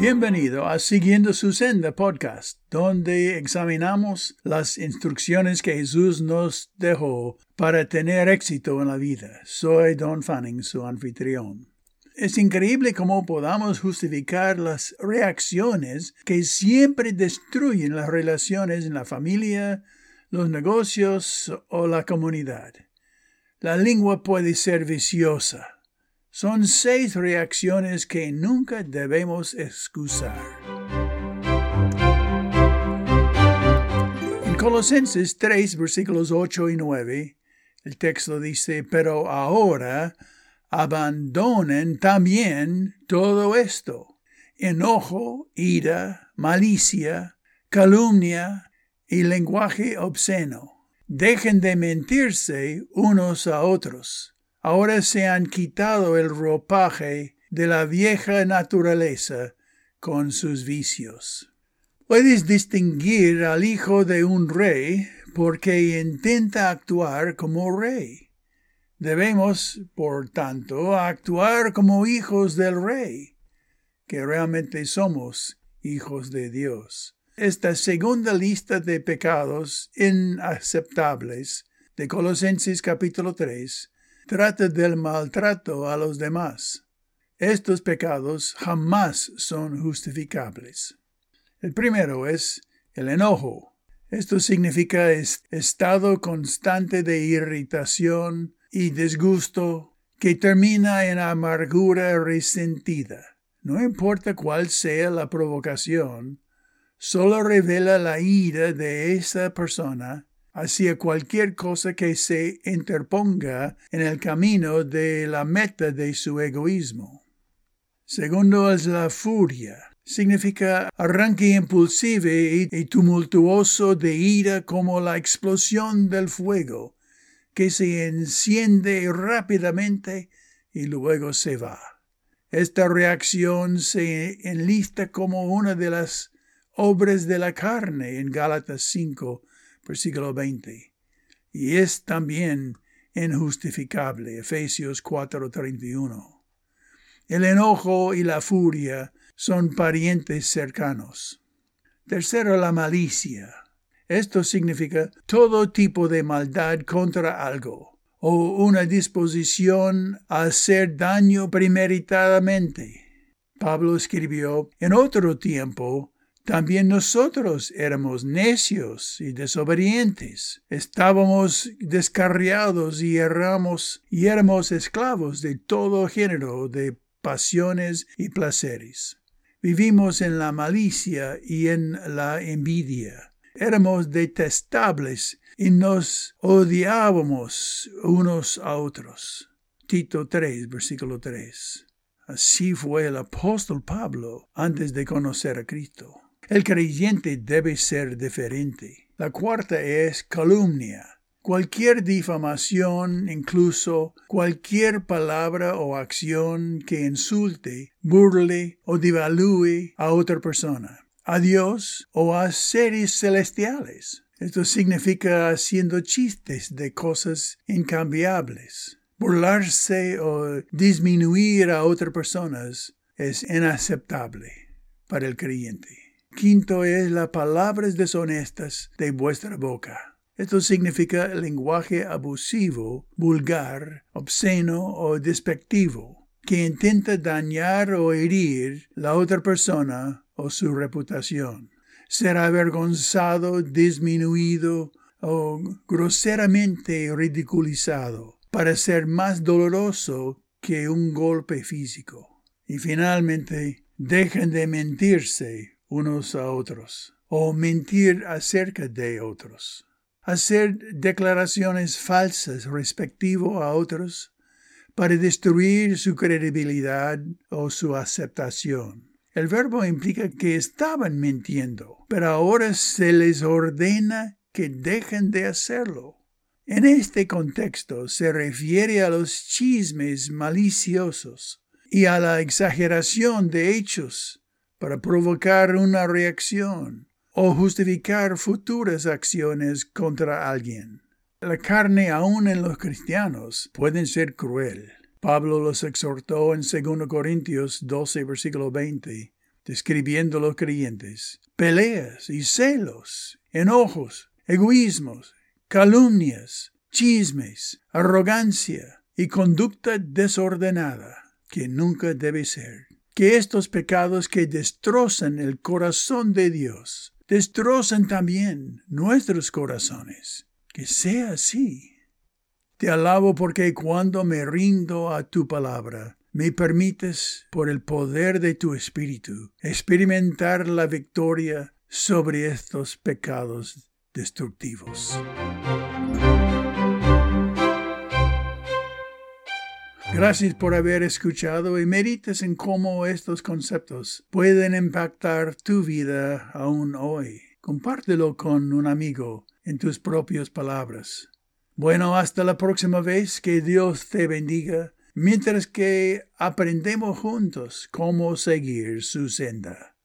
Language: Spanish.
Bienvenido a Siguiendo su Senda podcast, donde examinamos las instrucciones que Jesús nos dejó para tener éxito en la vida. Soy Don Fanning, su anfitrión. Es increíble cómo podamos justificar las reacciones que siempre destruyen las relaciones en la familia, los negocios o la comunidad. La lengua puede ser viciosa son seis reacciones que nunca debemos excusar. En Colosenses 3, versículos 8 y 9, el texto dice, pero ahora abandonen también todo esto, enojo, ira, malicia, calumnia y lenguaje obsceno. Dejen de mentirse unos a otros ahora se han quitado el ropaje de la vieja naturaleza con sus vicios. Puedes distinguir al hijo de un rey porque intenta actuar como rey. Debemos, por tanto, actuar como hijos del rey, que realmente somos hijos de Dios. Esta segunda lista de pecados inaceptables de Colosenses capítulo 3 trata del maltrato a los demás. Estos pecados jamás son justificables. El primero es el enojo. Esto significa estado constante de irritación y disgusto que termina en amargura resentida. No importa cuál sea la provocación, solo revela la ira de esa persona hacia cualquier cosa que se interponga en el camino de la meta de su egoísmo. Segundo es la furia. Significa arranque impulsivo y, tumultuoso de ira como la explosión del fuego, que se enciende rápidamente y luego se va. Esta reacción se enlista como una de las obras de la carne en Gálatas 5, versículo 20. Y es también injustificable. Efesios 4:31. El enojo y la furia son parientes cercanos. Tercero, la malicia. Esto significa todo tipo de maldad contra algo o una disposición a hacer daño premeditadamente. Pablo escribió, en otro tiempo también nosotros éramos necios y desobedientes. Estábamos descarriados y erramos y éramos esclavos de todo género de pasiones y placeres. Vivimos en la malicia y en la envidia. Éramos detestables y nos odiábamos unos a otros. Tito 3, versículo 3. Así fue el apóstol Pablo antes de conocer a Cristo. El creyente debe ser diferente. La cuarta es calumnia. Cualquier difamación, incluso cualquier palabra o acción que insulte, burle o devalúe a otra persona, a Dios o a seres celestiales. Esto significa haciendo chistes de cosas incambiables. Burlarse o disminuir a otras personas es inaceptable para el creyente. Quinto es las palabras deshonestas de vuestra boca. Esto significa lenguaje abusivo, vulgar, obsceno o despectivo, que intenta dañar o herir la otra persona o su reputación. Ser avergonzado, disminuido o groseramente ridiculizado para ser más doloroso que un golpe físico. Y finalmente, dejen de mentirse unos a otros o mentir acerca de otros. Hacer declaraciones falsas respectivo a otros para destruir su credibilidad o su aceptación. El verbo implica que estaban mintiendo, pero ahora se les ordena que dejen de hacerlo. En este contexto se refiere a los chismes maliciosos y a la exageración de hechos para provocar una reacción o justificar futuras acciones contra alguien. La carne aún en los cristianos puede ser cruel. Pablo los exhortó en 2 Corintios 12, versículo 20. describiendo los creyentes, peleas y celos, enojos, egoísmos, calumnias, chismes, arrogancia y conducta desordenada, que nunca debe ser. Que estos pecados que destrozan el corazón de Dios, destrozan también nuestros corazones. Que sea así. Te alabo porque cuando me rindo a tu palabra, me permites, por el poder de tu Espíritu, experimentar la victoria sobre estos pecados destructivos. Gracias por haber escuchado y medites en cómo estos conceptos pueden impactar tu vida aún hoy. Compártelo con un amigo en tus propias palabras. Bueno, hasta la próxima vez, que Dios te bendiga mientras que aprendemos juntos cómo seguir su senda.